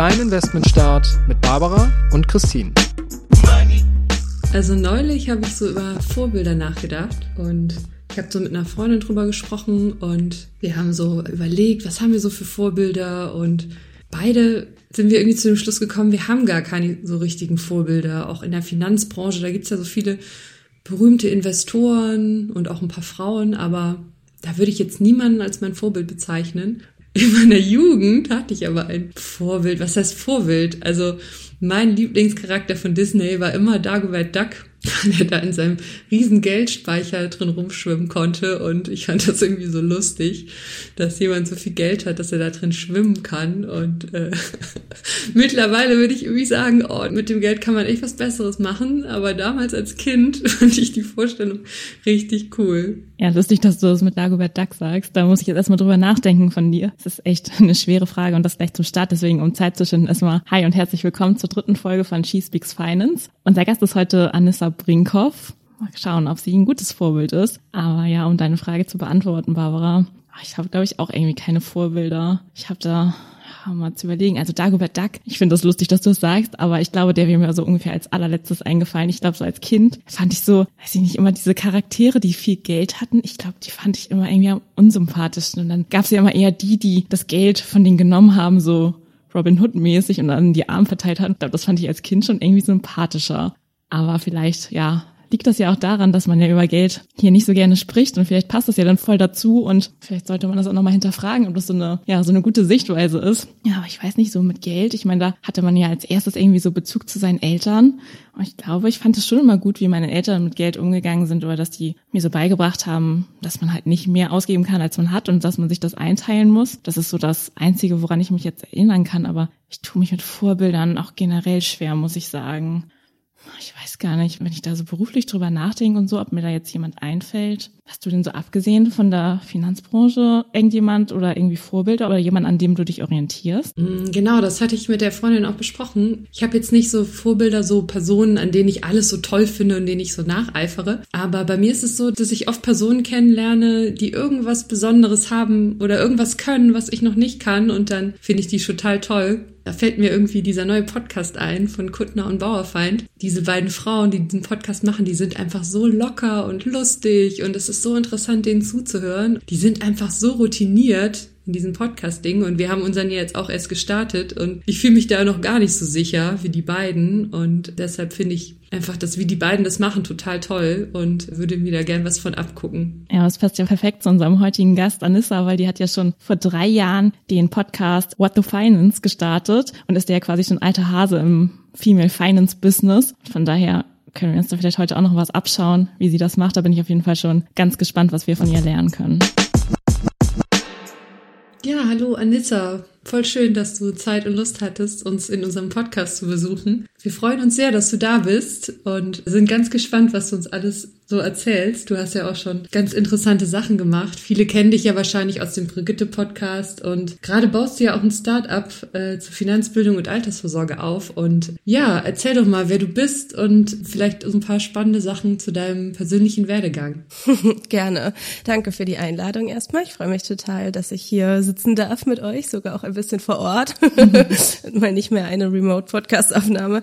Dein Investmentstart mit Barbara und Christine. Also neulich habe ich so über Vorbilder nachgedacht und ich habe so mit einer Freundin drüber gesprochen und wir haben so überlegt, was haben wir so für Vorbilder und beide sind wir irgendwie zu dem Schluss gekommen, wir haben gar keine so richtigen Vorbilder. Auch in der Finanzbranche, da gibt's ja so viele berühmte Investoren und auch ein paar Frauen, aber da würde ich jetzt niemanden als mein Vorbild bezeichnen. In meiner Jugend hatte ich aber ein Vorbild. Was heißt Vorbild? Also mein Lieblingscharakter von Disney war immer Dagobert Duck der da in seinem riesen Geldspeicher drin rumschwimmen konnte. Und ich fand das irgendwie so lustig, dass jemand so viel Geld hat, dass er da drin schwimmen kann. Und äh, mittlerweile würde ich irgendwie sagen, oh, mit dem Geld kann man echt was Besseres machen. Aber damals als Kind fand ich die Vorstellung richtig cool. Ja, lustig, dass du das mit Dagobert Duck sagst. Da muss ich jetzt erstmal drüber nachdenken von dir. Das ist echt eine schwere Frage und das gleich zum Start. Deswegen, um Zeit zu schinden, erstmal hi und herzlich willkommen zur dritten Folge von She Speaks Finance. Unser Gast ist heute Anissa Brinkhoff. Mal schauen, ob sie ein gutes Vorbild ist. Aber ja, um deine Frage zu beantworten, Barbara, ich habe, glaube ich, auch irgendwie keine Vorbilder. Ich habe da ja, mal zu überlegen. Also Dagobert Duck, ich finde das lustig, dass du es sagst, aber ich glaube, der wäre mir so ungefähr als allerletztes eingefallen. Ich glaube, so als Kind fand ich so, weiß ich nicht, immer diese Charaktere, die viel Geld hatten. Ich glaube, die fand ich immer irgendwie am unsympathischsten. Und dann gab es ja immer eher die, die das Geld von denen genommen haben, so Robin Hood mäßig und dann die Arme verteilt hatten. Ich glaube, das fand ich als Kind schon irgendwie sympathischer. Aber vielleicht, ja, liegt das ja auch daran, dass man ja über Geld hier nicht so gerne spricht und vielleicht passt das ja dann voll dazu und vielleicht sollte man das auch nochmal hinterfragen, ob das so eine, ja, so eine gute Sichtweise ist. Ja, aber ich weiß nicht, so mit Geld, ich meine, da hatte man ja als erstes irgendwie so Bezug zu seinen Eltern und ich glaube, ich fand es schon immer gut, wie meine Eltern mit Geld umgegangen sind oder dass die mir so beigebracht haben, dass man halt nicht mehr ausgeben kann, als man hat und dass man sich das einteilen muss. Das ist so das Einzige, woran ich mich jetzt erinnern kann, aber ich tue mich mit Vorbildern auch generell schwer, muss ich sagen. Ich weiß gar nicht, wenn ich da so beruflich drüber nachdenke und so, ob mir da jetzt jemand einfällt. Hast du denn so abgesehen von der Finanzbranche irgendjemand oder irgendwie Vorbilder oder jemand, an dem du dich orientierst? Mm, genau, das hatte ich mit der Freundin auch besprochen. Ich habe jetzt nicht so Vorbilder, so Personen, an denen ich alles so toll finde und denen ich so nacheifere. Aber bei mir ist es so, dass ich oft Personen kennenlerne, die irgendwas Besonderes haben oder irgendwas können, was ich noch nicht kann. Und dann finde ich die total toll. Da fällt mir irgendwie dieser neue Podcast ein von Kuttner und Bauerfeind. Diese beiden Frauen, die diesen Podcast machen, die sind einfach so locker und lustig und es ist so interessant, denen zuzuhören. Die sind einfach so routiniert in diesem Podcast-Ding und wir haben unseren jetzt auch erst gestartet und ich fühle mich da noch gar nicht so sicher wie die beiden und deshalb finde ich einfach, dass wie die beiden das machen, total toll und würde mir da gern was von abgucken. Ja, das passt ja perfekt zu unserem heutigen Gast Anissa, weil die hat ja schon vor drei Jahren den Podcast What the Finance gestartet und ist ja quasi schon alter Hase im Female Finance Business. Von daher können wir uns da vielleicht heute auch noch was abschauen, wie sie das macht. Da bin ich auf jeden Fall schon ganz gespannt, was wir von ihr lernen können. Hallo Anissa. Voll schön, dass du Zeit und Lust hattest, uns in unserem Podcast zu besuchen. Wir freuen uns sehr, dass du da bist und sind ganz gespannt, was du uns alles so erzählst. Du hast ja auch schon ganz interessante Sachen gemacht. Viele kennen dich ja wahrscheinlich aus dem Brigitte-Podcast und gerade baust du ja auch ein Start-up äh, zur Finanzbildung und Altersvorsorge auf. Und ja, erzähl doch mal, wer du bist und vielleicht so ein paar spannende Sachen zu deinem persönlichen Werdegang. Gerne. Danke für die Einladung erstmal. Ich freue mich total, dass ich hier sitzen darf mit euch, sogar auch ein bisschen vor Ort. mal nicht mehr eine Remote-Podcast-Aufnahme.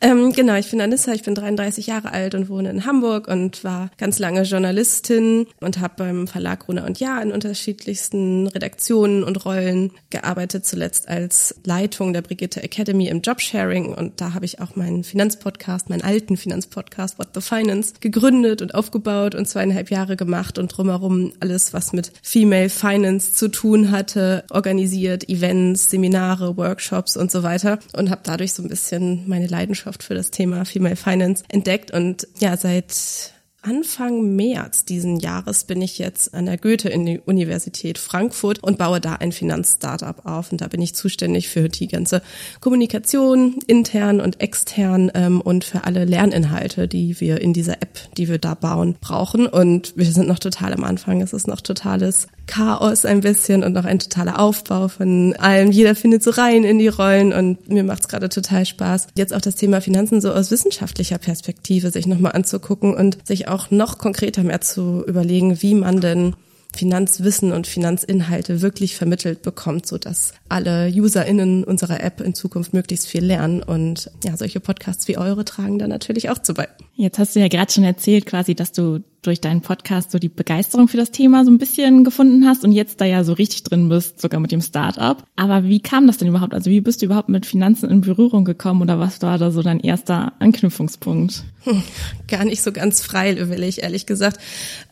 Ähm, genau, ich bin Anissa, ich bin 33 Jahre alt und wohne in Hamburg und war ganz lange Journalistin und habe beim Verlag Runa und Jahr in unterschiedlichsten Redaktionen und Rollen gearbeitet, zuletzt als Leitung der Brigitte Academy im Jobsharing. Und da habe ich auch meinen Finanzpodcast, meinen alten Finanzpodcast What the Finance gegründet und aufgebaut und zweieinhalb Jahre gemacht und drumherum alles, was mit Female Finance zu tun hatte, organisiert, Events, Seminare, Workshops und so weiter. Und habe dadurch so ein bisschen meine Leidenschaft für das Thema Female Finance entdeckt. Und ja, seit Anfang März diesen Jahres bin ich jetzt an der Goethe-Universität Frankfurt und baue da ein Finanzstartup auf. Und da bin ich zuständig für die ganze Kommunikation, intern und extern ähm, und für alle Lerninhalte, die wir in dieser App, die wir da bauen, brauchen. Und wir sind noch total am Anfang. Es ist noch totales Chaos ein bisschen und noch ein totaler Aufbau von allem. Jeder findet so rein in die Rollen und mir macht es gerade total Spaß. Jetzt auch das Thema Finanzen so aus wissenschaftlicher Perspektive sich nochmal anzugucken und sich auch noch konkreter mehr zu überlegen, wie man denn Finanzwissen und Finanzinhalte wirklich vermittelt bekommt, so dass alle UserInnen unserer App in Zukunft möglichst viel lernen. Und ja, solche Podcasts wie eure tragen da natürlich auch zu bei. Jetzt hast du ja gerade schon erzählt, quasi, dass du durch deinen Podcast so die Begeisterung für das Thema so ein bisschen gefunden hast und jetzt da ja so richtig drin bist, sogar mit dem Startup. Aber wie kam das denn überhaupt? Also wie bist du überhaupt mit Finanzen in Berührung gekommen oder was war da so dein erster Anknüpfungspunkt? Hm, gar nicht so ganz freiwillig, ehrlich gesagt.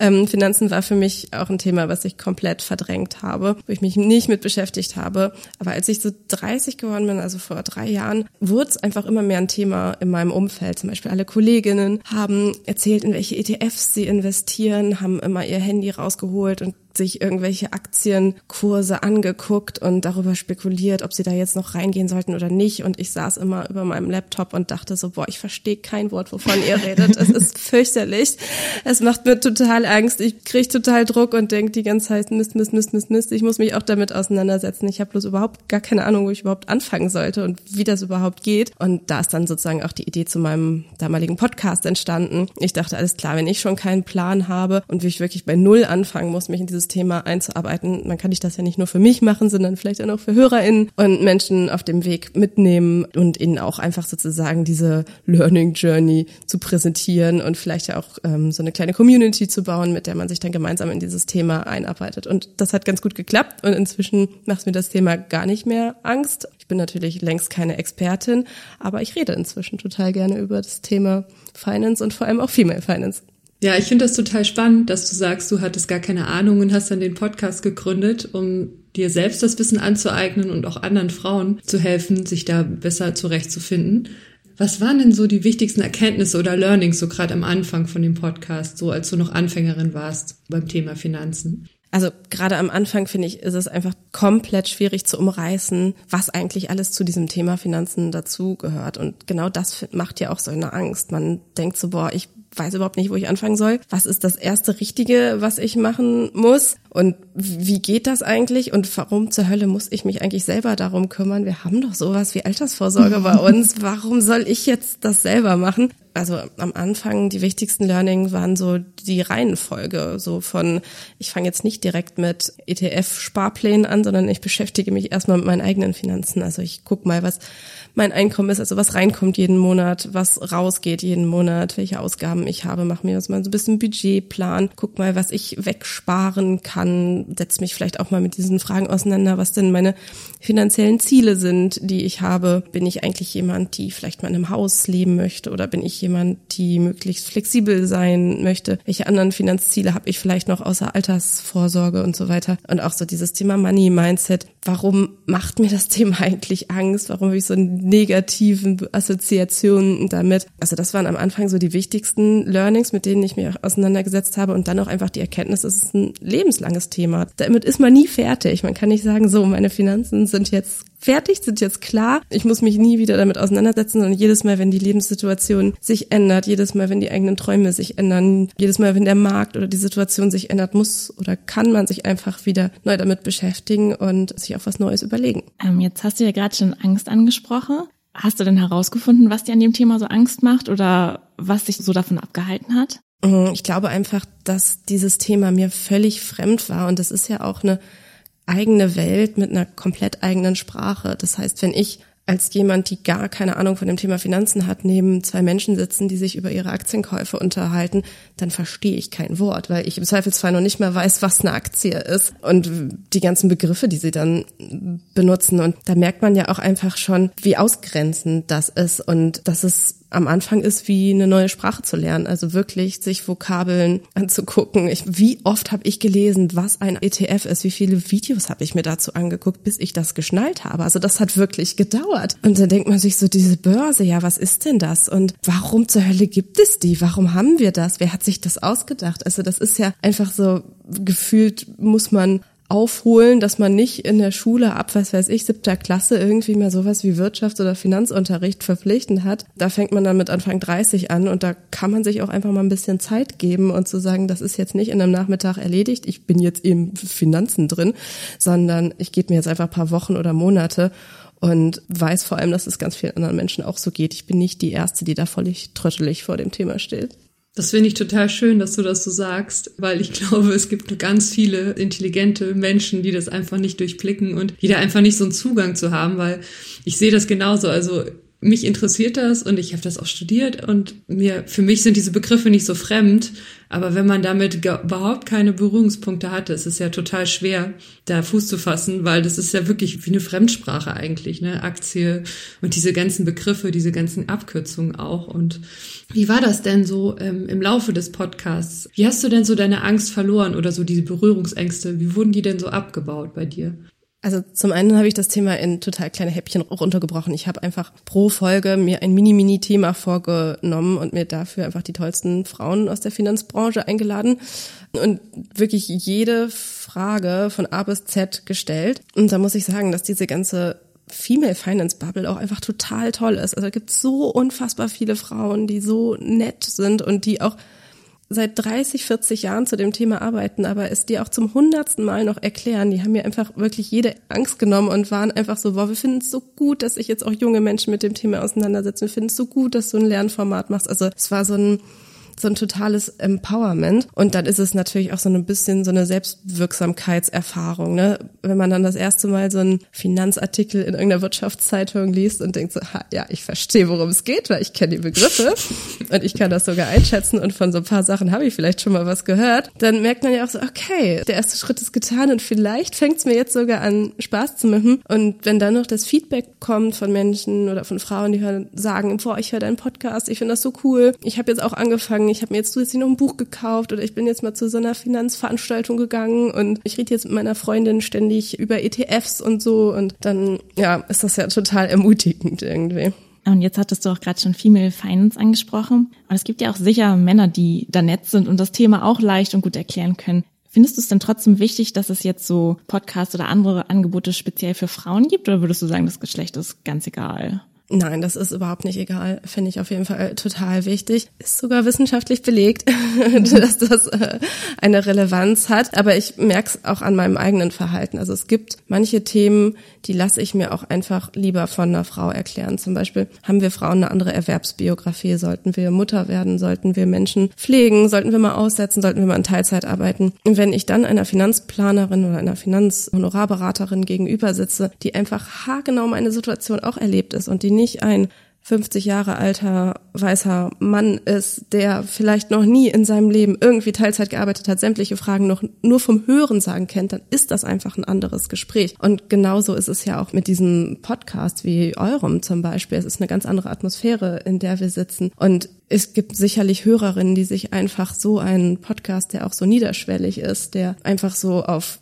Ähm, Finanzen war für mich auch ein Thema, was ich komplett verdrängt habe, wo ich mich nicht mit beschäftigt habe. Aber als ich so 30 geworden bin, also vor drei Jahren, wurde es einfach immer mehr ein Thema in meinem Umfeld. Zum Beispiel alle Kolleginnen haben erzählt, in welche ETFs sie investieren investieren, haben immer ihr Handy rausgeholt und sich irgendwelche Aktienkurse angeguckt und darüber spekuliert, ob sie da jetzt noch reingehen sollten oder nicht. Und ich saß immer über meinem Laptop und dachte so, boah, ich verstehe kein Wort, wovon ihr redet. Es ist fürchterlich. Es macht mir total Angst. Ich kriege total Druck und denke die ganze Zeit, Mist, Mist, Mist, Mist, Mist. Ich muss mich auch damit auseinandersetzen. Ich habe bloß überhaupt gar keine Ahnung, wo ich überhaupt anfangen sollte und wie das überhaupt geht. Und da ist dann sozusagen auch die Idee zu meinem damaligen Podcast entstanden. Ich dachte, alles klar, wenn ich schon keinen Plan habe und wie ich wirklich bei Null anfangen muss, mich in dieses dieses Thema einzuarbeiten. Man kann ich das ja nicht nur für mich machen, sondern vielleicht auch noch für HörerInnen und Menschen auf dem Weg mitnehmen und ihnen auch einfach sozusagen diese Learning Journey zu präsentieren und vielleicht ja auch ähm, so eine kleine Community zu bauen, mit der man sich dann gemeinsam in dieses Thema einarbeitet. Und das hat ganz gut geklappt und inzwischen macht mir das Thema gar nicht mehr Angst. Ich bin natürlich längst keine Expertin, aber ich rede inzwischen total gerne über das Thema Finance und vor allem auch Female Finance. Ja, ich finde das total spannend, dass du sagst, du hattest gar keine Ahnung und hast dann den Podcast gegründet, um dir selbst das Wissen anzueignen und auch anderen Frauen zu helfen, sich da besser zurechtzufinden. Was waren denn so die wichtigsten Erkenntnisse oder Learnings so gerade am Anfang von dem Podcast, so als du noch Anfängerin warst beim Thema Finanzen? Also gerade am Anfang finde ich, ist es einfach komplett schwierig zu umreißen, was eigentlich alles zu diesem Thema Finanzen dazugehört. Und genau das macht ja auch so eine Angst. Man denkt so, boah, ich weiß überhaupt nicht, wo ich anfangen soll. Was ist das erste Richtige, was ich machen muss? Und wie geht das eigentlich? Und warum zur Hölle muss ich mich eigentlich selber darum kümmern? Wir haben doch sowas wie Altersvorsorge bei uns. Warum soll ich jetzt das selber machen? Also am Anfang die wichtigsten Learning waren so die Reihenfolge, so von ich fange jetzt nicht direkt mit ETF-Sparplänen an, sondern ich beschäftige mich erstmal mit meinen eigenen Finanzen. Also ich guck mal, was mein Einkommen ist, also was reinkommt jeden Monat, was rausgeht jeden Monat, welche Ausgaben ich habe, mache mir das mal so ein bisschen Budgetplan, guck mal, was ich wegsparen kann, setz mich vielleicht auch mal mit diesen Fragen auseinander, was denn meine finanziellen Ziele sind, die ich habe. Bin ich eigentlich jemand, die vielleicht mal in einem Haus leben möchte oder bin ich jemand, die möglichst flexibel sein möchte? Welche anderen Finanzziele habe ich vielleicht noch außer Altersvorsorge und so weiter? Und auch so dieses Thema Money Mindset. Warum macht mir das Thema eigentlich Angst? Warum habe ich so ein negativen Assoziationen damit. Also das waren am Anfang so die wichtigsten Learnings, mit denen ich mich auseinandergesetzt habe und dann auch einfach die Erkenntnis, es ist ein lebenslanges Thema. Damit ist man nie fertig. Man kann nicht sagen, so, meine Finanzen sind jetzt fertig, sind jetzt klar. Ich muss mich nie wieder damit auseinandersetzen, sondern jedes Mal, wenn die Lebenssituation sich ändert, jedes Mal, wenn die eigenen Träume sich ändern, jedes Mal, wenn der Markt oder die Situation sich ändert, muss oder kann man sich einfach wieder neu damit beschäftigen und sich auch was Neues überlegen. Ähm, jetzt hast du ja gerade schon Angst angesprochen. Hast du denn herausgefunden, was dir an dem Thema so Angst macht oder was dich so davon abgehalten hat? Mhm, ich glaube einfach, dass dieses Thema mir völlig fremd war und das ist ja auch eine eigene Welt mit einer komplett eigenen Sprache. Das heißt, wenn ich als jemand, die gar keine Ahnung von dem Thema Finanzen hat, neben zwei Menschen sitzen, die sich über ihre Aktienkäufe unterhalten, dann verstehe ich kein Wort, weil ich im Zweifelsfall noch nicht mehr weiß, was eine Aktie ist und die ganzen Begriffe, die sie dann benutzen. Und da merkt man ja auch einfach schon, wie ausgrenzend das ist und dass es am Anfang ist wie eine neue Sprache zu lernen. Also wirklich sich Vokabeln anzugucken. Ich, wie oft habe ich gelesen, was ein ETF ist? Wie viele Videos habe ich mir dazu angeguckt, bis ich das geschnallt habe? Also das hat wirklich gedauert. Und dann denkt man sich so, diese Börse, ja, was ist denn das? Und warum zur Hölle gibt es die? Warum haben wir das? Wer hat sich das ausgedacht? Also das ist ja einfach so gefühlt muss man aufholen, dass man nicht in der Schule ab, was weiß ich, siebter Klasse irgendwie mal sowas wie Wirtschafts- oder Finanzunterricht verpflichtend hat. Da fängt man dann mit Anfang 30 an und da kann man sich auch einfach mal ein bisschen Zeit geben und zu sagen, das ist jetzt nicht in einem Nachmittag erledigt, ich bin jetzt im Finanzen drin, sondern ich gebe mir jetzt einfach ein paar Wochen oder Monate und weiß vor allem, dass es ganz vielen anderen Menschen auch so geht. Ich bin nicht die Erste, die da völlig tröttelig vor dem Thema steht. Das finde ich total schön, dass du das so sagst, weil ich glaube, es gibt ganz viele intelligente Menschen, die das einfach nicht durchblicken und die da einfach nicht so einen Zugang zu haben, weil ich sehe das genauso. Also mich interessiert das und ich habe das auch studiert und mir für mich sind diese Begriffe nicht so fremd, aber wenn man damit überhaupt keine Berührungspunkte hatte, ist es ja total schwer, da Fuß zu fassen, weil das ist ja wirklich wie eine Fremdsprache eigentlich, ne? Aktie und diese ganzen Begriffe, diese ganzen Abkürzungen auch. Und wie war das denn so ähm, im Laufe des Podcasts? Wie hast du denn so deine Angst verloren oder so diese Berührungsängste? Wie wurden die denn so abgebaut bei dir? Also zum einen habe ich das Thema in total kleine Häppchen runtergebrochen. Ich habe einfach pro Folge mir ein Mini-Mini-Thema vorgenommen und mir dafür einfach die tollsten Frauen aus der Finanzbranche eingeladen und wirklich jede Frage von A bis Z gestellt. Und da muss ich sagen, dass diese ganze Female Finance Bubble auch einfach total toll ist. Also es gibt so unfassbar viele Frauen, die so nett sind und die auch seit 30, 40 Jahren zu dem Thema arbeiten, aber es dir auch zum hundertsten Mal noch erklären. Die haben mir einfach wirklich jede Angst genommen und waren einfach so, wow, wir finden es so gut, dass sich jetzt auch junge Menschen mit dem Thema auseinandersetzen. Wir finden es so gut, dass du ein Lernformat machst. Also es war so ein so ein totales Empowerment. Und dann ist es natürlich auch so ein bisschen so eine Selbstwirksamkeitserfahrung, ne? Wenn man dann das erste Mal so einen Finanzartikel in irgendeiner Wirtschaftszeitung liest und denkt so, ha, ja, ich verstehe, worum es geht, weil ich kenne die Begriffe und ich kann das sogar einschätzen und von so ein paar Sachen habe ich vielleicht schon mal was gehört, dann merkt man ja auch so, okay, der erste Schritt ist getan und vielleicht fängt es mir jetzt sogar an, Spaß zu machen. Und wenn dann noch das Feedback kommt von Menschen oder von Frauen, die hören, sagen, boah, ich höre deinen Podcast, ich finde das so cool. Ich habe jetzt auch angefangen, sagen, ich habe mir jetzt zusätzlich noch ein Buch gekauft oder ich bin jetzt mal zu so einer Finanzveranstaltung gegangen und ich rede jetzt mit meiner Freundin ständig über ETFs und so und dann ja, ist das ja total ermutigend irgendwie. Und jetzt hattest du auch gerade schon Female Finance angesprochen. Und es gibt ja auch sicher Männer, die da nett sind und das Thema auch leicht und gut erklären können. Findest du es denn trotzdem wichtig, dass es jetzt so Podcasts oder andere Angebote speziell für Frauen gibt? Oder würdest du sagen, das Geschlecht ist ganz egal? Nein, das ist überhaupt nicht egal. Finde ich auf jeden Fall total wichtig. Ist sogar wissenschaftlich belegt, dass das äh, eine Relevanz hat. Aber ich merke es auch an meinem eigenen Verhalten. Also es gibt manche Themen, die lasse ich mir auch einfach lieber von einer Frau erklären. Zum Beispiel haben wir Frauen eine andere Erwerbsbiografie? Sollten wir Mutter werden? Sollten wir Menschen pflegen? Sollten wir mal aussetzen? Sollten wir mal in Teilzeit arbeiten? Und wenn ich dann einer Finanzplanerin oder einer Finanzhonorarberaterin gegenüber sitze, die einfach haargenau meine Situation auch erlebt ist und die nicht ein 50 Jahre alter weißer Mann ist, der vielleicht noch nie in seinem Leben irgendwie Teilzeit gearbeitet hat, sämtliche Fragen noch nur vom Hören sagen kennt, dann ist das einfach ein anderes Gespräch. Und genauso ist es ja auch mit diesem Podcast wie eurem zum Beispiel. Es ist eine ganz andere Atmosphäre, in der wir sitzen. Und es gibt sicherlich Hörerinnen, die sich einfach so einen Podcast, der auch so niederschwellig ist, der einfach so auf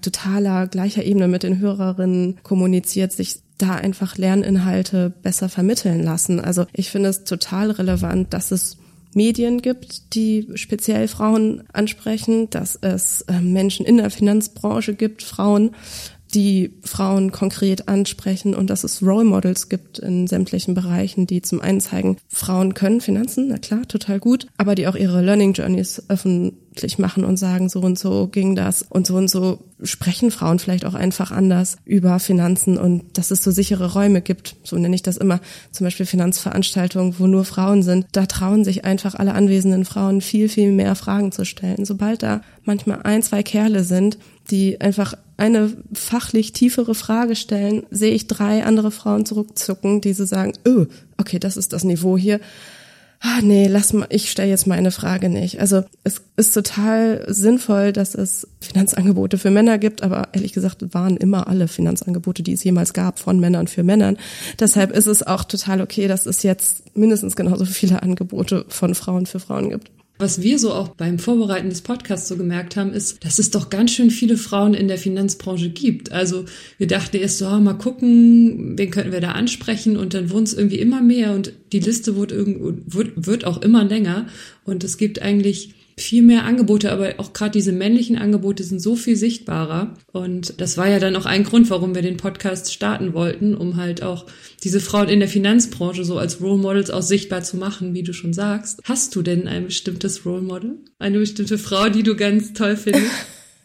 totaler gleicher Ebene mit den Hörerinnen kommuniziert, sich da einfach Lerninhalte besser vermitteln lassen. Also ich finde es total relevant, dass es Medien gibt, die speziell Frauen ansprechen, dass es äh, Menschen in der Finanzbranche gibt, Frauen, die Frauen konkret ansprechen und dass es Role Models gibt in sämtlichen Bereichen, die zum einen zeigen, Frauen können Finanzen, na klar, total gut, aber die auch ihre Learning Journeys öffentlich machen und sagen, so und so ging das und so und so sprechen Frauen vielleicht auch einfach anders über Finanzen und dass es so sichere Räume gibt, so nenne ich das immer, zum Beispiel Finanzveranstaltungen, wo nur Frauen sind, da trauen sich einfach alle anwesenden Frauen viel, viel mehr Fragen zu stellen. Sobald da manchmal ein, zwei Kerle sind, die einfach eine fachlich tiefere Frage stellen, sehe ich drei andere Frauen zurückzucken, die so sagen, oh, okay, das ist das Niveau hier. Ah, nee, lass mal, ich stelle jetzt meine Frage nicht. Also es ist total sinnvoll, dass es Finanzangebote für Männer gibt, aber ehrlich gesagt waren immer alle Finanzangebote, die es jemals gab, von Männern für Männern. Deshalb ist es auch total okay, dass es jetzt mindestens genauso viele Angebote von Frauen für Frauen gibt. Was wir so auch beim Vorbereiten des Podcasts so gemerkt haben, ist, dass es doch ganz schön viele Frauen in der Finanzbranche gibt. Also wir dachten erst so, mal gucken, wen könnten wir da ansprechen und dann wurden es irgendwie immer mehr und die Liste wird, wird, wird auch immer länger und es gibt eigentlich viel mehr Angebote, aber auch gerade diese männlichen Angebote sind so viel sichtbarer. Und das war ja dann auch ein Grund, warum wir den Podcast starten wollten, um halt auch diese Frauen in der Finanzbranche so als Role Models auch sichtbar zu machen, wie du schon sagst. Hast du denn ein bestimmtes Role Model? Eine bestimmte Frau, die du ganz toll findest?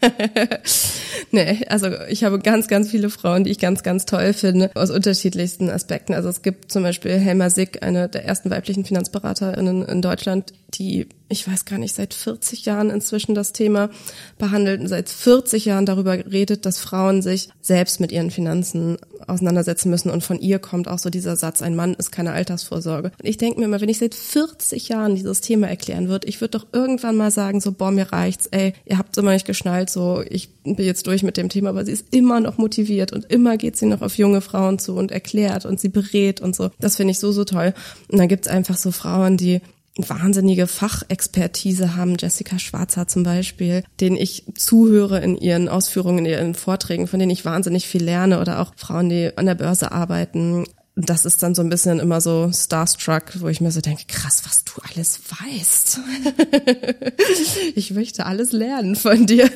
nee, also ich habe ganz, ganz viele Frauen, die ich ganz, ganz toll finde, aus unterschiedlichsten Aspekten. Also es gibt zum Beispiel Helma Sick, eine der ersten weiblichen Finanzberaterinnen in Deutschland, die, ich weiß gar nicht, seit 40 Jahren inzwischen das Thema behandelt und seit 40 Jahren darüber redet, dass Frauen sich selbst mit ihren Finanzen auseinandersetzen müssen. Und von ihr kommt auch so dieser Satz, ein Mann ist keine Altersvorsorge. Und ich denke mir immer, wenn ich seit 40 Jahren dieses Thema erklären würde, ich würde doch irgendwann mal sagen, so, boah, mir reicht's, ey, ihr habt's immer nicht geschnallt, so, ich bin jetzt durch mit dem Thema, aber sie ist immer noch motiviert und immer geht sie noch auf junge Frauen zu und erklärt und sie berät und so. Das finde ich so, so toll. Und dann gibt's einfach so Frauen, die wahnsinnige Fachexpertise haben, Jessica Schwarzer zum Beispiel, denen ich zuhöre in ihren Ausführungen, in ihren Vorträgen, von denen ich wahnsinnig viel lerne. Oder auch Frauen, die an der Börse arbeiten, das ist dann so ein bisschen immer so Starstruck, wo ich mir so denke, krass, was du alles weißt. ich möchte alles lernen von dir.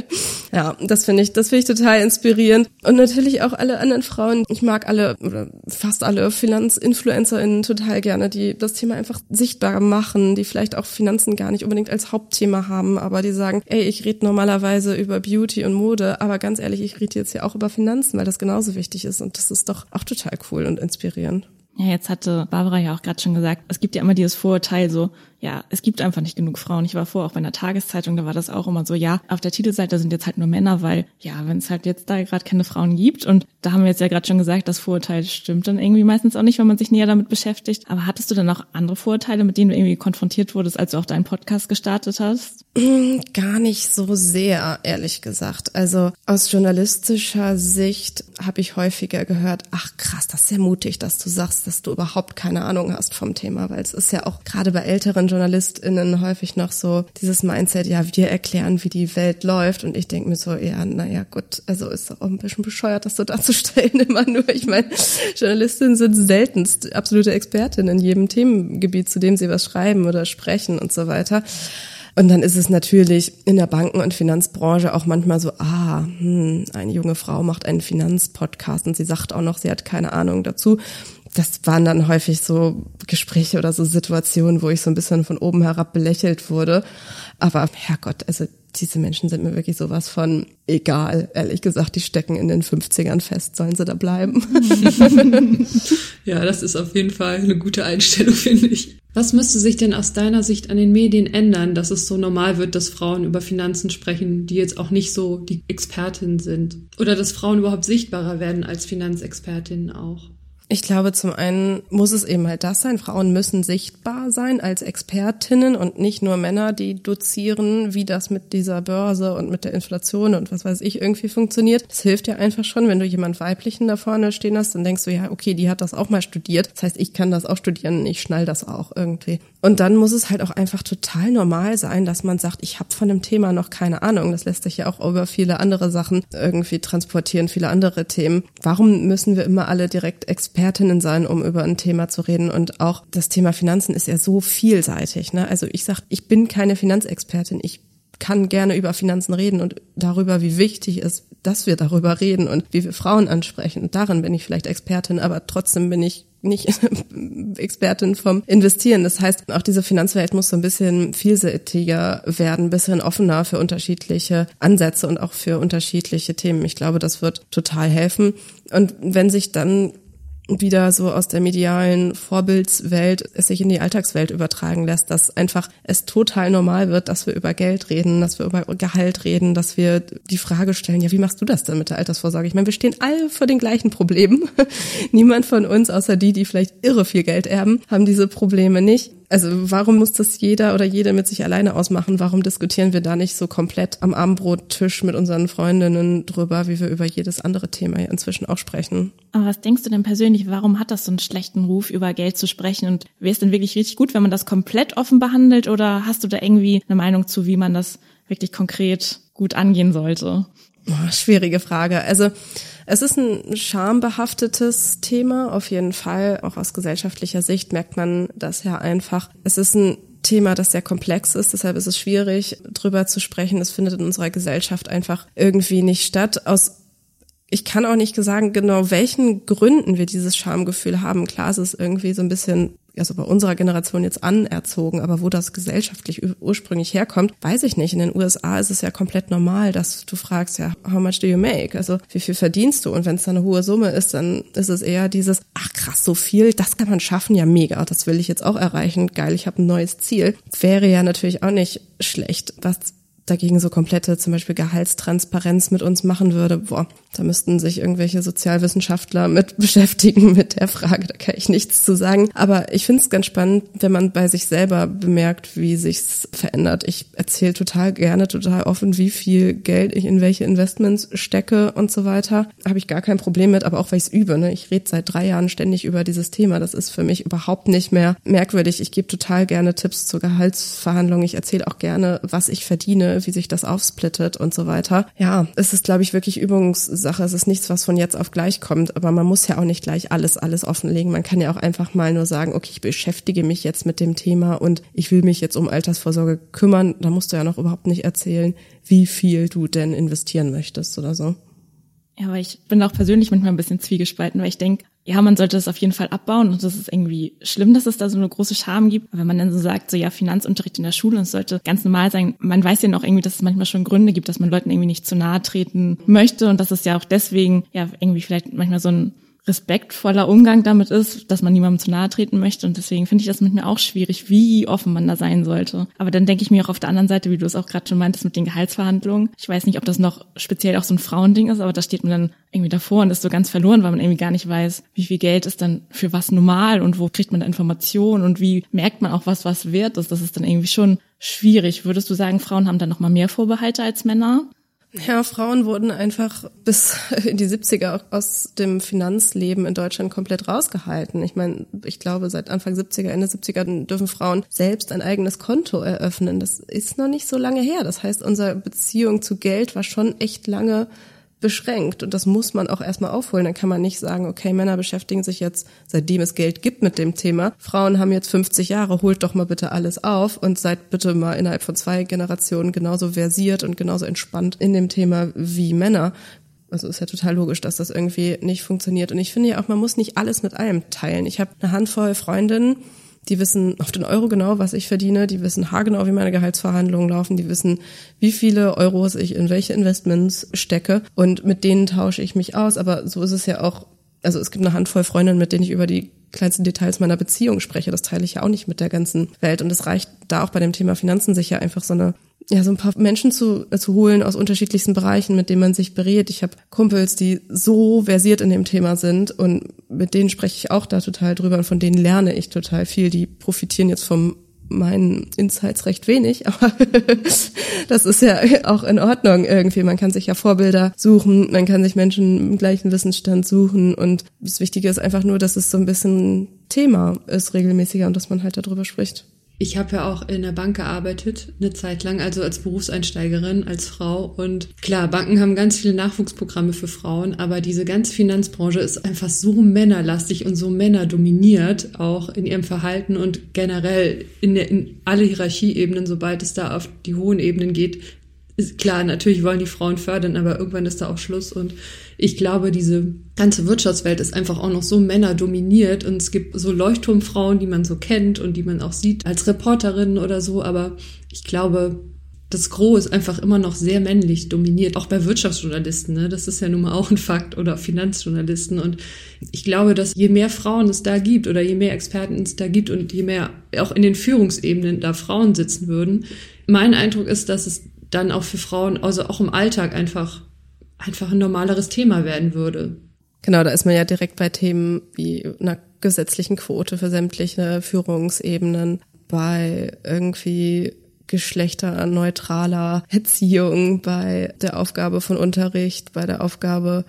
ja, das finde ich, das finde ich total inspirierend. Und natürlich auch alle anderen Frauen. Ich mag alle, oder fast alle FinanzinfluencerInnen total gerne, die das Thema einfach sichtbar machen, die vielleicht auch Finanzen gar nicht unbedingt als Hauptthema haben, aber die sagen, ey, ich rede normalerweise über Beauty und Mode, aber ganz ehrlich, ich rede jetzt ja auch über Finanzen, weil das genauso wichtig ist und das ist doch auch total cool und inspirierend. Ja, jetzt hatte Barbara ja auch gerade schon gesagt, es gibt ja immer dieses Vorurteil so, ja, es gibt einfach nicht genug Frauen. Ich war vor auch bei einer Tageszeitung, da war das auch immer so, ja, auf der Titelseite sind jetzt halt nur Männer, weil ja, wenn es halt jetzt da gerade keine Frauen gibt und da haben wir jetzt ja gerade schon gesagt, das Vorurteil stimmt dann irgendwie meistens auch nicht, wenn man sich näher damit beschäftigt. Aber hattest du dann auch andere Vorurteile, mit denen du irgendwie konfrontiert wurdest, als du auch deinen Podcast gestartet hast? Gar nicht so sehr, ehrlich gesagt. Also aus journalistischer Sicht habe ich häufiger gehört, ach krass, das ist sehr mutig, dass du sagst, dass du überhaupt keine Ahnung hast vom Thema, weil es ist ja auch gerade bei älteren JournalistInnen häufig noch so dieses Mindset, ja, wir erklären, wie die Welt läuft. Und ich denke mir so, ja, naja, gut, also ist auch ein bisschen bescheuert, das so darzustellen immer nur. Ich meine, Journalistinnen sind seltenst absolute Expertinnen in jedem Themengebiet, zu dem sie was schreiben oder sprechen und so weiter. Und dann ist es natürlich in der Banken- und Finanzbranche auch manchmal so, ah, hm, eine junge Frau macht einen Finanzpodcast und sie sagt auch noch, sie hat keine Ahnung dazu das waren dann häufig so Gespräche oder so Situationen, wo ich so ein bisschen von oben herab belächelt wurde. Aber Herrgott, also diese Menschen sind mir wirklich sowas von egal. Ehrlich gesagt, die stecken in den 50ern fest. Sollen sie da bleiben? ja, das ist auf jeden Fall eine gute Einstellung, finde ich. Was müsste sich denn aus deiner Sicht an den Medien ändern, dass es so normal wird, dass Frauen über Finanzen sprechen, die jetzt auch nicht so die Expertinnen sind? Oder dass Frauen überhaupt sichtbarer werden als Finanzexpertinnen auch? Ich glaube, zum einen muss es eben halt das sein. Frauen müssen sichtbar sein als Expertinnen und nicht nur Männer, die dozieren, wie das mit dieser Börse und mit der Inflation und was weiß ich irgendwie funktioniert. Das hilft ja einfach schon, wenn du jemand Weiblichen da vorne stehen hast, dann denkst du, ja, okay, die hat das auch mal studiert. Das heißt, ich kann das auch studieren, ich schnall das auch irgendwie. Und dann muss es halt auch einfach total normal sein, dass man sagt, ich habe von dem Thema noch keine Ahnung. Das lässt sich ja auch über viele andere Sachen irgendwie transportieren, viele andere Themen. Warum müssen wir immer alle direkt Experten Expertinnen sein, um über ein Thema zu reden. Und auch das Thema Finanzen ist ja so vielseitig. Ne? Also ich sag, ich bin keine Finanzexpertin. Ich kann gerne über Finanzen reden und darüber, wie wichtig es, dass wir darüber reden und wie wir Frauen ansprechen. Und darin bin ich vielleicht Expertin, aber trotzdem bin ich nicht Expertin vom Investieren. Das heißt, auch diese Finanzwelt muss so ein bisschen vielseitiger werden, ein bisschen offener für unterschiedliche Ansätze und auch für unterschiedliche Themen. Ich glaube, das wird total helfen. Und wenn sich dann wieder so aus der medialen Vorbildswelt es sich in die Alltagswelt übertragen lässt, dass einfach es total normal wird, dass wir über Geld reden, dass wir über Gehalt reden, dass wir die Frage stellen, ja, wie machst du das denn mit der Altersvorsorge? Ich meine, wir stehen alle vor den gleichen Problemen. Niemand von uns, außer die, die vielleicht irre viel Geld erben, haben diese Probleme nicht. Also warum muss das jeder oder jede mit sich alleine ausmachen? Warum diskutieren wir da nicht so komplett am Abendbrottisch mit unseren Freundinnen drüber, wie wir über jedes andere Thema inzwischen auch sprechen? Aber was denkst du denn persönlich, warum hat das so einen schlechten Ruf, über Geld zu sprechen? Und wäre es denn wirklich richtig gut, wenn man das komplett offen behandelt? Oder hast du da irgendwie eine Meinung zu, wie man das wirklich konkret gut angehen sollte? Oh, schwierige Frage. Also es ist ein schambehaftetes Thema, auf jeden Fall. Auch aus gesellschaftlicher Sicht merkt man das ja einfach. Es ist ein Thema, das sehr komplex ist, deshalb ist es schwierig, drüber zu sprechen. Es findet in unserer Gesellschaft einfach irgendwie nicht statt. Aus ich kann auch nicht sagen, genau welchen Gründen wir dieses Schamgefühl haben. Klar, es ist irgendwie so ein bisschen also bei unserer Generation jetzt anerzogen, aber wo das gesellschaftlich ursprünglich herkommt, weiß ich nicht. In den USA ist es ja komplett normal, dass du fragst, ja, how much do you make? Also wie viel verdienst du? Und wenn es dann eine hohe Summe ist, dann ist es eher dieses, ach krass, so viel, das kann man schaffen, ja mega, das will ich jetzt auch erreichen, geil, ich habe ein neues Ziel. Wäre ja natürlich auch nicht schlecht. Was dagegen so komplette zum Beispiel Gehaltstransparenz mit uns machen würde, boah, da müssten sich irgendwelche Sozialwissenschaftler mit beschäftigen mit der Frage, da kann ich nichts zu sagen. Aber ich finde es ganz spannend, wenn man bei sich selber bemerkt, wie sich's verändert. Ich erzähle total gerne, total offen, wie viel Geld ich in welche Investments stecke und so weiter. Habe ich gar kein Problem mit, aber auch weil ich es übe. Ne? Ich rede seit drei Jahren ständig über dieses Thema. Das ist für mich überhaupt nicht mehr merkwürdig. Ich gebe total gerne Tipps zur Gehaltsverhandlung. Ich erzähle auch gerne, was ich verdiene, wie sich das aufsplittet und so weiter. Ja, es ist, glaube ich, wirklich Übungssache. Es ist nichts, was von jetzt auf gleich kommt, aber man muss ja auch nicht gleich alles, alles offenlegen. Man kann ja auch einfach mal nur sagen, okay, ich beschäftige mich jetzt mit dem Thema und ich will mich jetzt um Altersvorsorge kümmern. Da musst du ja noch überhaupt nicht erzählen, wie viel du denn investieren möchtest oder so. Ja, aber ich bin auch persönlich manchmal ein bisschen zwiegespalten, weil ich denke, ja, man sollte das auf jeden Fall abbauen und das ist irgendwie schlimm, dass es da so eine große Scham gibt. Wenn man dann so sagt, so ja, Finanzunterricht in der Schule und es sollte ganz normal sein, man weiß ja noch irgendwie, dass es manchmal schon Gründe gibt, dass man Leuten irgendwie nicht zu nahe treten möchte und dass es ja auch deswegen ja irgendwie vielleicht manchmal so ein respektvoller Umgang damit ist, dass man niemandem zu nahe treten möchte. Und deswegen finde ich das mit mir auch schwierig, wie offen man da sein sollte. Aber dann denke ich mir auch auf der anderen Seite, wie du es auch gerade schon meintest, mit den Gehaltsverhandlungen. Ich weiß nicht, ob das noch speziell auch so ein Frauending ist, aber da steht man dann irgendwie davor und ist so ganz verloren, weil man irgendwie gar nicht weiß, wie viel Geld ist dann für was normal und wo kriegt man da Informationen und wie merkt man auch was, was wert ist. Das ist dann irgendwie schon schwierig. Würdest du sagen, Frauen haben da noch mal mehr Vorbehalte als Männer? Ja, Frauen wurden einfach bis in die 70er aus dem Finanzleben in Deutschland komplett rausgehalten. Ich meine, ich glaube, seit Anfang 70er, Ende 70er dürfen Frauen selbst ein eigenes Konto eröffnen. Das ist noch nicht so lange her. Das heißt, unsere Beziehung zu Geld war schon echt lange beschränkt und das muss man auch erstmal aufholen. Dann kann man nicht sagen, okay, Männer beschäftigen sich jetzt, seitdem es Geld gibt mit dem Thema. Frauen haben jetzt 50 Jahre, holt doch mal bitte alles auf und seid bitte mal innerhalb von zwei Generationen genauso versiert und genauso entspannt in dem Thema wie Männer. Also ist ja total logisch, dass das irgendwie nicht funktioniert. Und ich finde ja auch, man muss nicht alles mit allem teilen. Ich habe eine Handvoll Freundinnen, die wissen auf den Euro genau, was ich verdiene. Die wissen haargenau, wie meine Gehaltsverhandlungen laufen. Die wissen, wie viele Euros ich in welche Investments stecke. Und mit denen tausche ich mich aus. Aber so ist es ja auch. Also es gibt eine Handvoll Freundinnen, mit denen ich über die kleinsten Details meiner Beziehung spreche. Das teile ich ja auch nicht mit der ganzen Welt. Und es reicht da auch bei dem Thema Finanzen sicher einfach so eine ja, so ein paar Menschen zu, äh, zu holen aus unterschiedlichsten Bereichen, mit denen man sich berät. Ich habe Kumpels, die so versiert in dem Thema sind und mit denen spreche ich auch da total drüber und von denen lerne ich total viel. Die profitieren jetzt vom meinen Insights recht wenig, aber das ist ja auch in Ordnung irgendwie. Man kann sich ja Vorbilder suchen, man kann sich Menschen im gleichen Wissensstand suchen und das Wichtige ist einfach nur, dass es so ein bisschen Thema ist regelmäßiger und dass man halt darüber spricht. Ich habe ja auch in der Bank gearbeitet, eine Zeit lang, also als Berufseinsteigerin, als Frau. Und klar, Banken haben ganz viele Nachwuchsprogramme für Frauen, aber diese ganze Finanzbranche ist einfach so männerlastig und so männerdominiert, auch in ihrem Verhalten und generell in, der, in alle Hierarchieebenen, sobald es da auf die hohen Ebenen geht, ist klar, natürlich wollen die Frauen fördern, aber irgendwann ist da auch Schluss. Und ich glaube, diese ganze Wirtschaftswelt ist einfach auch noch so männerdominiert und es gibt so Leuchtturmfrauen, die man so kennt und die man auch sieht als Reporterinnen oder so, aber ich glaube, das Gros ist einfach immer noch sehr männlich dominiert, auch bei Wirtschaftsjournalisten, ne? das ist ja nun mal auch ein Fakt, oder Finanzjournalisten. Und ich glaube, dass je mehr Frauen es da gibt oder je mehr Experten es da gibt und je mehr auch in den Führungsebenen da Frauen sitzen würden, mein Eindruck ist, dass es dann auch für Frauen, also auch im Alltag einfach, einfach ein normaleres Thema werden würde. Genau, da ist man ja direkt bei Themen wie einer gesetzlichen Quote für sämtliche Führungsebenen. bei irgendwie geschlechterneutraler Erziehung, bei der Aufgabe von Unterricht, bei der Aufgabe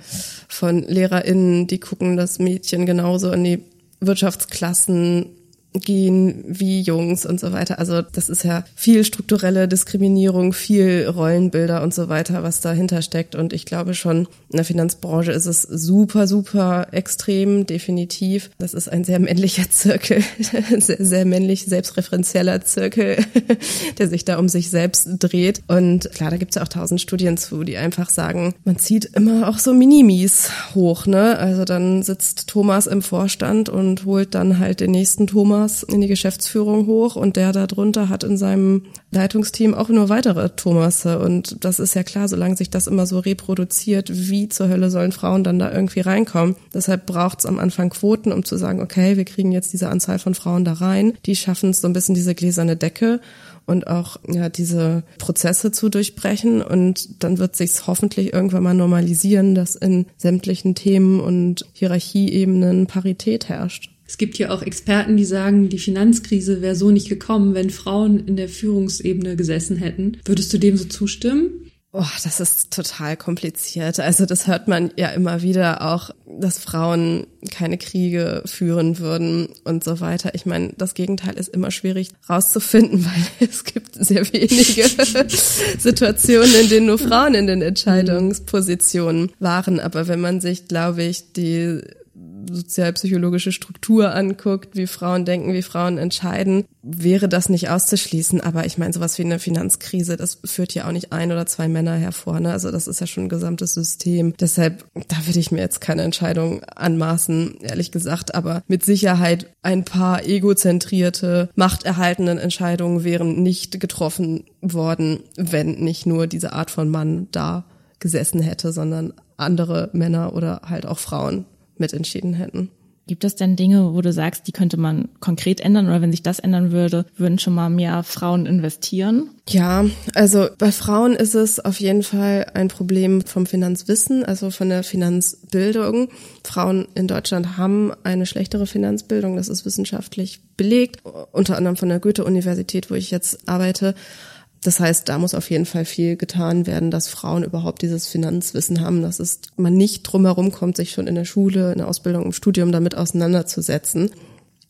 von LehrerInnen, die gucken, dass Mädchen genauso in die Wirtschaftsklassen gehen wie Jungs und so weiter. Also das ist ja viel strukturelle Diskriminierung, viel Rollenbilder und so weiter, was dahinter steckt. Und ich glaube schon, in der Finanzbranche ist es super, super extrem, definitiv. Das ist ein sehr männlicher Zirkel, sehr, sehr männlich, selbstreferenzieller Zirkel, der sich da um sich selbst dreht. Und klar, da gibt es ja auch tausend Studien zu, die einfach sagen, man zieht immer auch so Minimis hoch. Ne? Also dann sitzt Thomas im Vorstand und holt dann halt den nächsten Thomas Thomas in die Geschäftsführung hoch und der darunter hat in seinem Leitungsteam auch nur weitere Thomasse. Und das ist ja klar, solange sich das immer so reproduziert, wie zur Hölle sollen Frauen dann da irgendwie reinkommen? Deshalb braucht es am Anfang Quoten, um zu sagen, okay, wir kriegen jetzt diese Anzahl von Frauen da rein. Die schaffen es so ein bisschen diese gläserne Decke und auch ja diese Prozesse zu durchbrechen und dann wird sich's hoffentlich irgendwann mal normalisieren, dass in sämtlichen Themen und Hierarchieebenen Parität herrscht. Es gibt ja auch Experten, die sagen, die Finanzkrise wäre so nicht gekommen, wenn Frauen in der Führungsebene gesessen hätten. Würdest du dem so zustimmen? Oh, das ist total kompliziert. Also das hört man ja immer wieder auch, dass Frauen keine Kriege führen würden und so weiter. Ich meine, das Gegenteil ist immer schwierig rauszufinden, weil es gibt sehr wenige Situationen, in denen nur Frauen in den Entscheidungspositionen waren. Aber wenn man sich, glaube ich, die sozialpsychologische Struktur anguckt, wie Frauen denken, wie Frauen entscheiden, wäre das nicht auszuschließen. Aber ich meine, sowas wie eine Finanzkrise, das führt ja auch nicht ein oder zwei Männer hervor. Ne? Also das ist ja schon ein gesamtes System. Deshalb, da würde ich mir jetzt keine Entscheidung anmaßen, ehrlich gesagt. Aber mit Sicherheit ein paar egozentrierte, machterhaltenden Entscheidungen wären nicht getroffen worden, wenn nicht nur diese Art von Mann da gesessen hätte, sondern andere Männer oder halt auch Frauen mitentschieden hätten. Gibt es denn Dinge, wo du sagst, die könnte man konkret ändern oder wenn sich das ändern würde, würden schon mal mehr Frauen investieren? Ja, also bei Frauen ist es auf jeden Fall ein Problem vom Finanzwissen, also von der Finanzbildung. Frauen in Deutschland haben eine schlechtere Finanzbildung, das ist wissenschaftlich belegt, unter anderem von der Goethe-Universität, wo ich jetzt arbeite. Das heißt, da muss auf jeden Fall viel getan werden, dass Frauen überhaupt dieses Finanzwissen haben, dass es man nicht drumherum kommt, sich schon in der Schule, in der Ausbildung, im Studium damit auseinanderzusetzen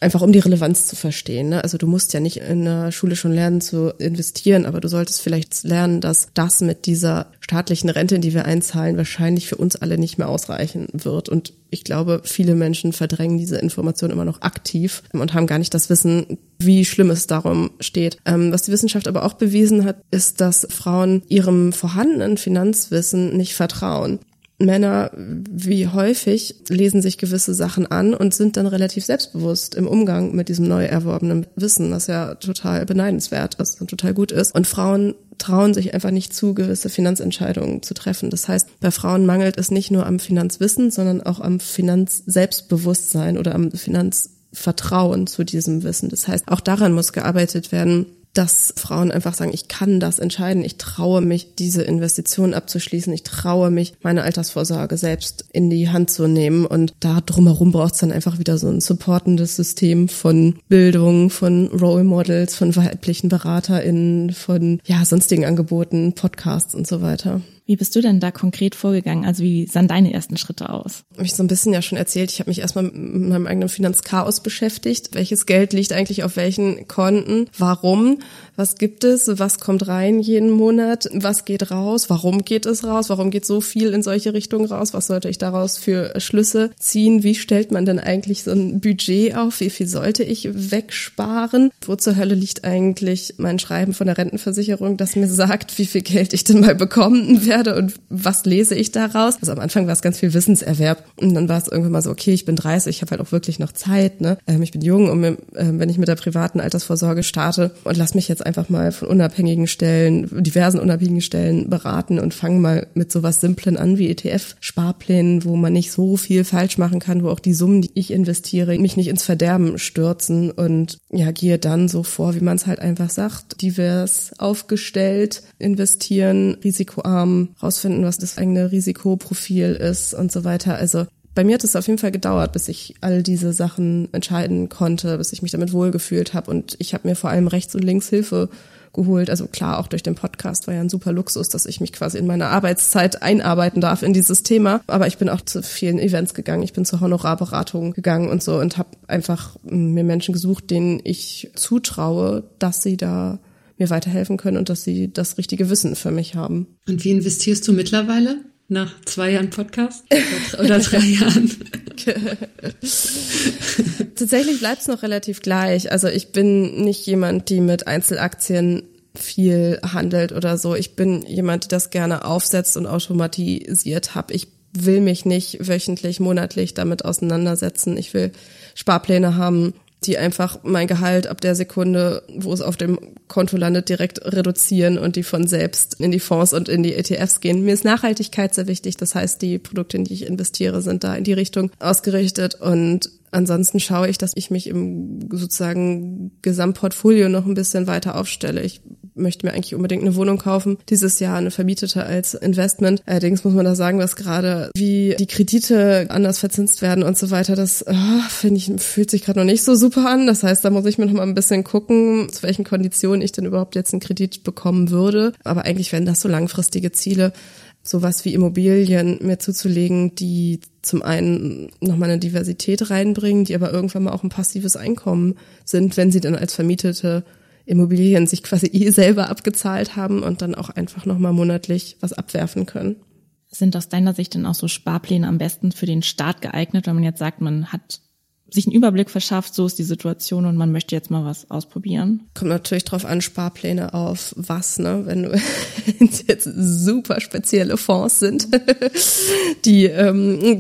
einfach um die Relevanz zu verstehen. Ne? Also du musst ja nicht in der Schule schon lernen zu investieren, aber du solltest vielleicht lernen, dass das mit dieser staatlichen Rente, die wir einzahlen, wahrscheinlich für uns alle nicht mehr ausreichen wird. Und ich glaube, viele Menschen verdrängen diese Information immer noch aktiv und haben gar nicht das Wissen, wie schlimm es darum steht. Ähm, was die Wissenschaft aber auch bewiesen hat, ist, dass Frauen ihrem vorhandenen Finanzwissen nicht vertrauen. Männer wie häufig lesen sich gewisse Sachen an und sind dann relativ selbstbewusst im Umgang mit diesem neu erworbenen Wissen, was ja total beneidenswert ist und total gut ist. Und Frauen trauen sich einfach nicht zu, gewisse Finanzentscheidungen zu treffen. Das heißt, bei Frauen mangelt es nicht nur am Finanzwissen, sondern auch am Finanzselbstbewusstsein oder am Finanzvertrauen zu diesem Wissen. Das heißt, auch daran muss gearbeitet werden, dass Frauen einfach sagen, ich kann das entscheiden, ich traue mich, diese Investition abzuschließen, ich traue mich, meine Altersvorsorge selbst in die Hand zu nehmen. Und da drumherum braucht es dann einfach wieder so ein supportendes System von Bildung, von Role Models, von weiblichen BeraterInnen, von ja, sonstigen Angeboten, Podcasts und so weiter. Wie bist du denn da konkret vorgegangen? Also wie sahen deine ersten Schritte aus? Habe ich so ein bisschen ja schon erzählt. Ich habe mich erstmal mit meinem eigenen Finanzchaos beschäftigt. Welches Geld liegt eigentlich auf welchen Konten? Warum? Was gibt es? Was kommt rein jeden Monat? Was geht raus? Warum geht es raus? Warum geht so viel in solche Richtungen raus? Was sollte ich daraus für Schlüsse ziehen? Wie stellt man denn eigentlich so ein Budget auf? Wie viel sollte ich wegsparen? Wo zur Hölle liegt eigentlich mein Schreiben von der Rentenversicherung, das mir sagt, wie viel Geld ich denn mal bekommen werde und was lese ich daraus? Also am Anfang war es ganz viel Wissenserwerb und dann war es irgendwann mal so, okay, ich bin 30, ich habe halt auch wirklich noch Zeit, ne? Ähm, ich bin jung und äh, wenn ich mit der privaten Altersvorsorge starte und lass mich jetzt jetzt einfach mal von unabhängigen Stellen, diversen unabhängigen Stellen beraten und fangen mal mit sowas Simplen an wie ETF-Sparplänen, wo man nicht so viel falsch machen kann, wo auch die Summen, die ich investiere, mich nicht ins Verderben stürzen und ja, gehe dann so vor, wie man es halt einfach sagt, divers aufgestellt, investieren, risikoarm, rausfinden, was das eigene Risikoprofil ist und so weiter. Also bei mir hat es auf jeden Fall gedauert, bis ich all diese Sachen entscheiden konnte, bis ich mich damit wohlgefühlt habe. Und ich habe mir vor allem rechts und links Hilfe geholt. Also klar, auch durch den Podcast war ja ein super Luxus, dass ich mich quasi in meiner Arbeitszeit einarbeiten darf in dieses Thema. Aber ich bin auch zu vielen Events gegangen, ich bin zur Honorarberatung gegangen und so und habe einfach mir Menschen gesucht, denen ich zutraue, dass sie da mir weiterhelfen können und dass sie das richtige Wissen für mich haben. Und wie investierst du mittlerweile? Nach zwei Jahren Podcast oder drei Jahren? Tatsächlich bleibt es noch relativ gleich. Also ich bin nicht jemand, die mit Einzelaktien viel handelt oder so. Ich bin jemand, die das gerne aufsetzt und automatisiert habe. Ich will mich nicht wöchentlich, monatlich damit auseinandersetzen. Ich will Sparpläne haben, die einfach mein Gehalt ab der Sekunde, wo es auf dem Konto landet, direkt reduzieren und die von selbst in die Fonds und in die ETFs gehen. Mir ist Nachhaltigkeit sehr wichtig. Das heißt, die Produkte, in die ich investiere, sind da in die Richtung ausgerichtet und ansonsten schaue ich, dass ich mich im sozusagen Gesamtportfolio noch ein bisschen weiter aufstelle. Ich möchte mir eigentlich unbedingt eine Wohnung kaufen, dieses Jahr eine vermietete als Investment. Allerdings muss man da sagen, dass gerade wie die Kredite anders verzinst werden und so weiter, das oh, finde ich fühlt sich gerade noch nicht so super an. Das heißt, da muss ich mir noch mal ein bisschen gucken, zu welchen Konditionen ich denn überhaupt jetzt einen Kredit bekommen würde. Aber eigentlich wären das so langfristige Ziele sowas wie Immobilien mir zuzulegen, die zum einen nochmal eine Diversität reinbringen, die aber irgendwann mal auch ein passives Einkommen sind, wenn sie dann als vermietete Immobilien sich quasi eh selber abgezahlt haben und dann auch einfach nochmal monatlich was abwerfen können. Sind aus deiner Sicht denn auch so Sparpläne am besten für den Staat geeignet, wenn man jetzt sagt, man hat sich einen Überblick verschafft, so ist die Situation und man möchte jetzt mal was ausprobieren. Kommt natürlich drauf an, Sparpläne auf was, ne? Wenn du jetzt super spezielle Fonds sind, die ähm,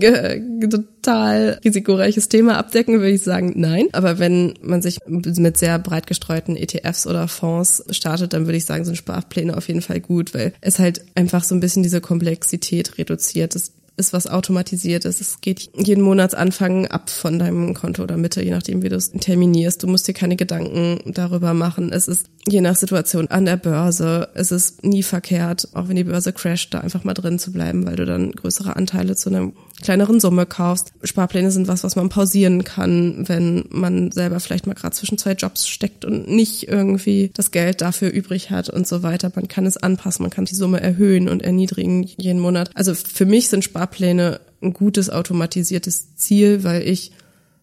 total risikoreiches Thema abdecken, würde ich sagen, nein. Aber wenn man sich mit sehr breit gestreuten ETFs oder Fonds startet, dann würde ich sagen, sind Sparpläne auf jeden Fall gut, weil es halt einfach so ein bisschen diese Komplexität reduziert. Das ist was automatisiert ist. Es geht jeden Monatsanfang ab von deinem Konto oder Mitte, je nachdem, wie du es terminierst. Du musst dir keine Gedanken darüber machen. Es ist je nach Situation an der Börse. Es ist nie verkehrt, auch wenn die Börse crasht, da einfach mal drin zu bleiben, weil du dann größere Anteile zu einer kleineren Summe kaufst. Sparpläne sind was, was man pausieren kann, wenn man selber vielleicht mal gerade zwischen zwei Jobs steckt und nicht irgendwie das Geld dafür übrig hat und so weiter. Man kann es anpassen, man kann die Summe erhöhen und erniedrigen jeden Monat. Also für mich sind Sparpläne ein gutes automatisiertes Ziel, weil ich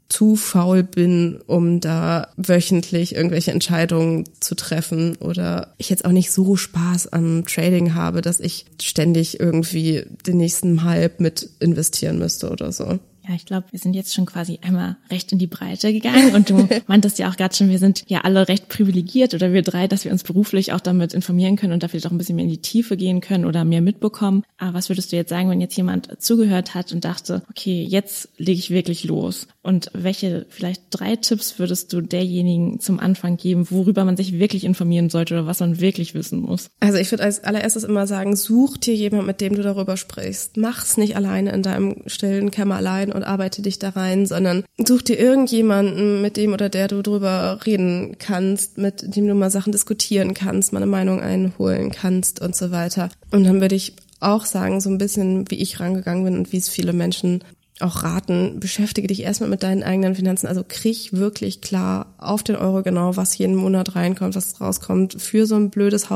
zu faul bin, um da wöchentlich irgendwelche Entscheidungen zu treffen oder ich jetzt auch nicht so Spaß am Trading habe, dass ich ständig irgendwie den nächsten Halb mit investieren müsste oder so. Ja, ich glaube, wir sind jetzt schon quasi einmal recht in die Breite gegangen und du meintest ja auch gerade schon, wir sind ja alle recht privilegiert oder wir drei, dass wir uns beruflich auch damit informieren können und dafür auch ein bisschen mehr in die Tiefe gehen können oder mehr mitbekommen. Aber was würdest du jetzt sagen, wenn jetzt jemand zugehört hat und dachte, okay, jetzt lege ich wirklich los? Und welche vielleicht drei Tipps würdest du derjenigen zum Anfang geben, worüber man sich wirklich informieren sollte oder was man wirklich wissen muss? Also ich würde als allererstes immer sagen, such dir jemand, mit dem du darüber sprichst. Mach's nicht alleine in deinem stillen Kämmerlein und arbeite dich da rein, sondern such dir irgendjemanden, mit dem oder der du drüber reden kannst, mit dem du mal Sachen diskutieren kannst, mal eine Meinung einholen kannst und so weiter. Und dann würde ich auch sagen, so ein bisschen, wie ich rangegangen bin und wie es viele Menschen auch raten, beschäftige dich erstmal mit deinen eigenen Finanzen. Also krieg wirklich klar auf den Euro genau, was jeden Monat reinkommt, was rauskommt für so ein blödes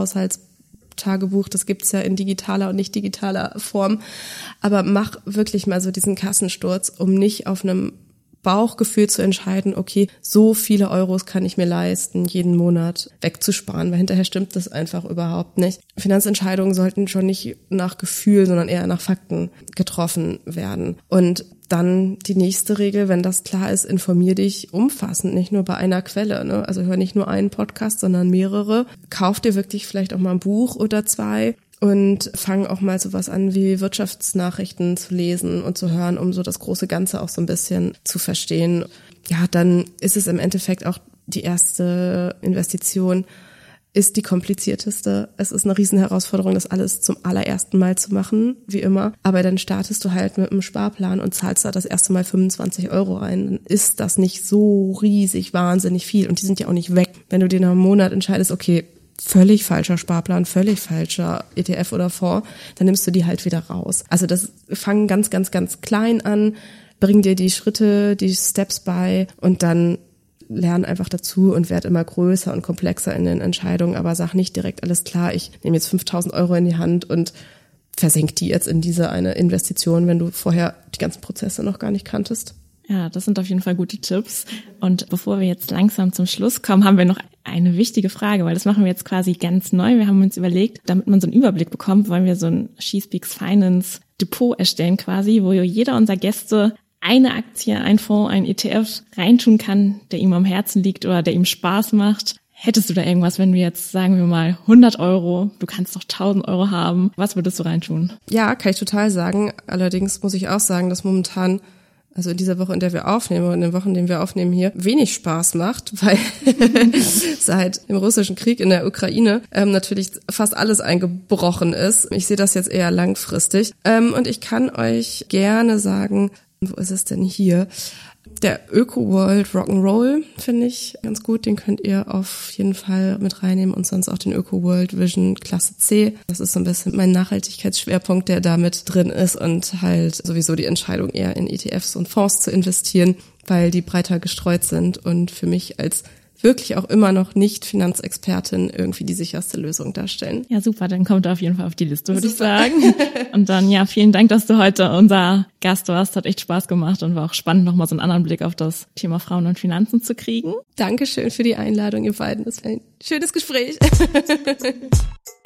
Haushaltstagebuch. Das gibt's ja in digitaler und nicht digitaler Form. Aber mach wirklich mal so diesen Kassensturz, um nicht auf einem Bauchgefühl zu entscheiden, okay, so viele Euros kann ich mir leisten, jeden Monat wegzusparen, weil hinterher stimmt das einfach überhaupt nicht. Finanzentscheidungen sollten schon nicht nach Gefühl, sondern eher nach Fakten getroffen werden. Und dann die nächste Regel, wenn das klar ist, informier dich umfassend, nicht nur bei einer Quelle. Ne? Also hör nicht nur einen Podcast, sondern mehrere. Kauf dir wirklich vielleicht auch mal ein Buch oder zwei und fangen auch mal sowas an wie Wirtschaftsnachrichten zu lesen und zu hören, um so das große Ganze auch so ein bisschen zu verstehen. Ja, dann ist es im Endeffekt auch die erste Investition, ist die komplizierteste. Es ist eine Riesenherausforderung, das alles zum allerersten Mal zu machen, wie immer. Aber dann startest du halt mit einem Sparplan und zahlst da das erste Mal 25 Euro ein. Dann ist das nicht so riesig, wahnsinnig viel. Und die sind ja auch nicht weg. Wenn du dir nach einem Monat entscheidest, okay, völlig falscher Sparplan, völlig falscher ETF oder Fonds, dann nimmst du die halt wieder raus. Also das fangen ganz, ganz, ganz klein an, bring dir die Schritte, die Steps bei und dann lern einfach dazu und werd immer größer und komplexer in den Entscheidungen, aber sag nicht direkt alles klar, ich nehme jetzt 5000 Euro in die Hand und versenk die jetzt in diese eine Investition, wenn du vorher die ganzen Prozesse noch gar nicht kanntest. Ja, das sind auf jeden Fall gute Tipps. Und bevor wir jetzt langsam zum Schluss kommen, haben wir noch eine wichtige Frage, weil das machen wir jetzt quasi ganz neu. Wir haben uns überlegt, damit man so einen Überblick bekommt, wollen wir so ein She Speaks Finance Depot erstellen quasi, wo jeder unserer Gäste eine Aktie, ein Fonds, ein ETF reintun kann, der ihm am Herzen liegt oder der ihm Spaß macht. Hättest du da irgendwas, wenn wir jetzt, sagen wir mal, 100 Euro, du kannst noch 1000 Euro haben, was würdest du reintun? Ja, kann ich total sagen. Allerdings muss ich auch sagen, dass momentan also in dieser Woche, in der wir aufnehmen und in den Wochen, in denen wir aufnehmen hier, wenig Spaß macht, weil seit dem russischen Krieg in der Ukraine ähm, natürlich fast alles eingebrochen ist. Ich sehe das jetzt eher langfristig. Ähm, und ich kann euch gerne sagen, wo ist es denn hier? Der Öko-World Rock'n'Roll finde ich ganz gut. Den könnt ihr auf jeden Fall mit reinnehmen und sonst auch den Öko-World Vision Klasse C. Das ist so ein bisschen mein Nachhaltigkeitsschwerpunkt, der da mit drin ist und halt sowieso die Entscheidung eher in ETFs und Fonds zu investieren, weil die breiter gestreut sind und für mich als wirklich auch immer noch nicht Finanzexpertin irgendwie die sicherste Lösung darstellen. Ja, super, dann kommt er auf jeden Fall auf die Liste, würde ich sagen. Und dann ja, vielen Dank, dass du heute unser Gast warst. Hat echt Spaß gemacht und war auch spannend, nochmal so einen anderen Blick auf das Thema Frauen und Finanzen zu kriegen. Dankeschön für die Einladung, ihr beiden. Das war ein schönes Gespräch.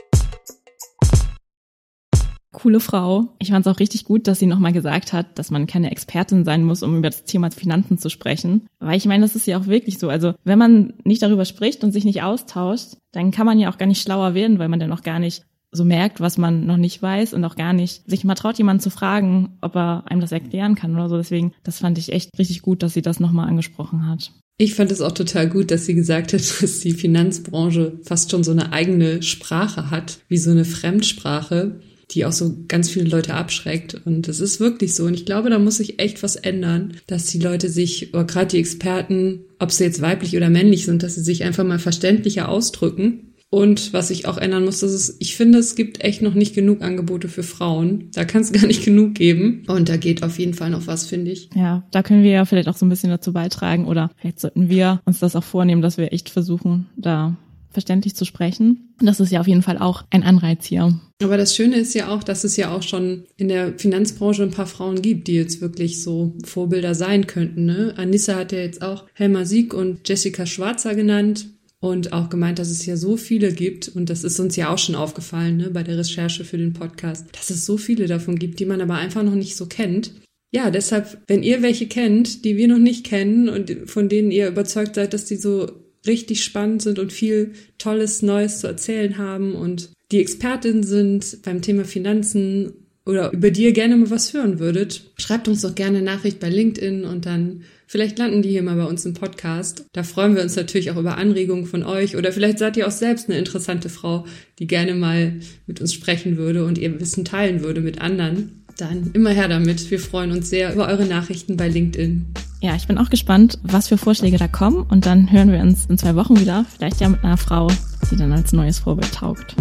coole Frau. Ich fand es auch richtig gut, dass sie nochmal gesagt hat, dass man keine Expertin sein muss, um über das Thema Finanzen zu sprechen. Weil ich meine, das ist ja auch wirklich so. Also wenn man nicht darüber spricht und sich nicht austauscht, dann kann man ja auch gar nicht schlauer werden, weil man dann auch gar nicht so merkt, was man noch nicht weiß und auch gar nicht sich mal traut, jemanden zu fragen, ob er einem das erklären kann oder so. Deswegen, das fand ich echt richtig gut, dass sie das nochmal angesprochen hat. Ich fand es auch total gut, dass sie gesagt hat, dass die Finanzbranche fast schon so eine eigene Sprache hat, wie so eine Fremdsprache die auch so ganz viele Leute abschreckt. Und es ist wirklich so. Und ich glaube, da muss sich echt was ändern, dass die Leute sich, oder gerade die Experten, ob sie jetzt weiblich oder männlich sind, dass sie sich einfach mal verständlicher ausdrücken. Und was ich auch ändern muss, das ist, ich finde, es gibt echt noch nicht genug Angebote für Frauen. Da kann es gar nicht genug geben. Und da geht auf jeden Fall noch was, finde ich. Ja, da können wir ja vielleicht auch so ein bisschen dazu beitragen oder vielleicht sollten wir uns das auch vornehmen, dass wir echt versuchen, da verständlich zu sprechen. Das ist ja auf jeden Fall auch ein Anreiz hier. Aber das Schöne ist ja auch, dass es ja auch schon in der Finanzbranche ein paar Frauen gibt, die jetzt wirklich so Vorbilder sein könnten. Ne? Anissa hat ja jetzt auch Helma Sieg und Jessica Schwarzer genannt und auch gemeint, dass es ja so viele gibt, und das ist uns ja auch schon aufgefallen ne, bei der Recherche für den Podcast, dass es so viele davon gibt, die man aber einfach noch nicht so kennt. Ja, deshalb, wenn ihr welche kennt, die wir noch nicht kennen und von denen ihr überzeugt seid, dass die so richtig spannend sind und viel Tolles Neues zu erzählen haben und die Expertin sind beim Thema Finanzen oder über die ihr gerne mal was hören würdet, schreibt uns doch gerne eine Nachricht bei LinkedIn und dann vielleicht landen die hier mal bei uns im Podcast. Da freuen wir uns natürlich auch über Anregungen von euch oder vielleicht seid ihr auch selbst eine interessante Frau, die gerne mal mit uns sprechen würde und ihr Wissen teilen würde mit anderen. Dann immer her damit. Wir freuen uns sehr über eure Nachrichten bei LinkedIn. Ja, ich bin auch gespannt, was für Vorschläge da kommen und dann hören wir uns in zwei Wochen wieder, vielleicht ja mit einer Frau, die dann als neues Vorbild taugt.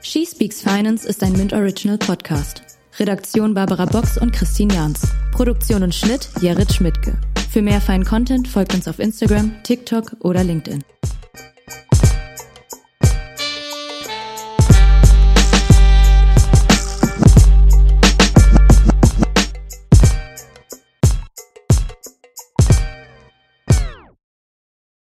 She Speaks Finance ist ein Mint Original Podcast. Redaktion Barbara Box und Christine Jans. Produktion und Schnitt Jared Schmidtke. Für mehr feinen Content folgt uns auf Instagram, TikTok oder LinkedIn.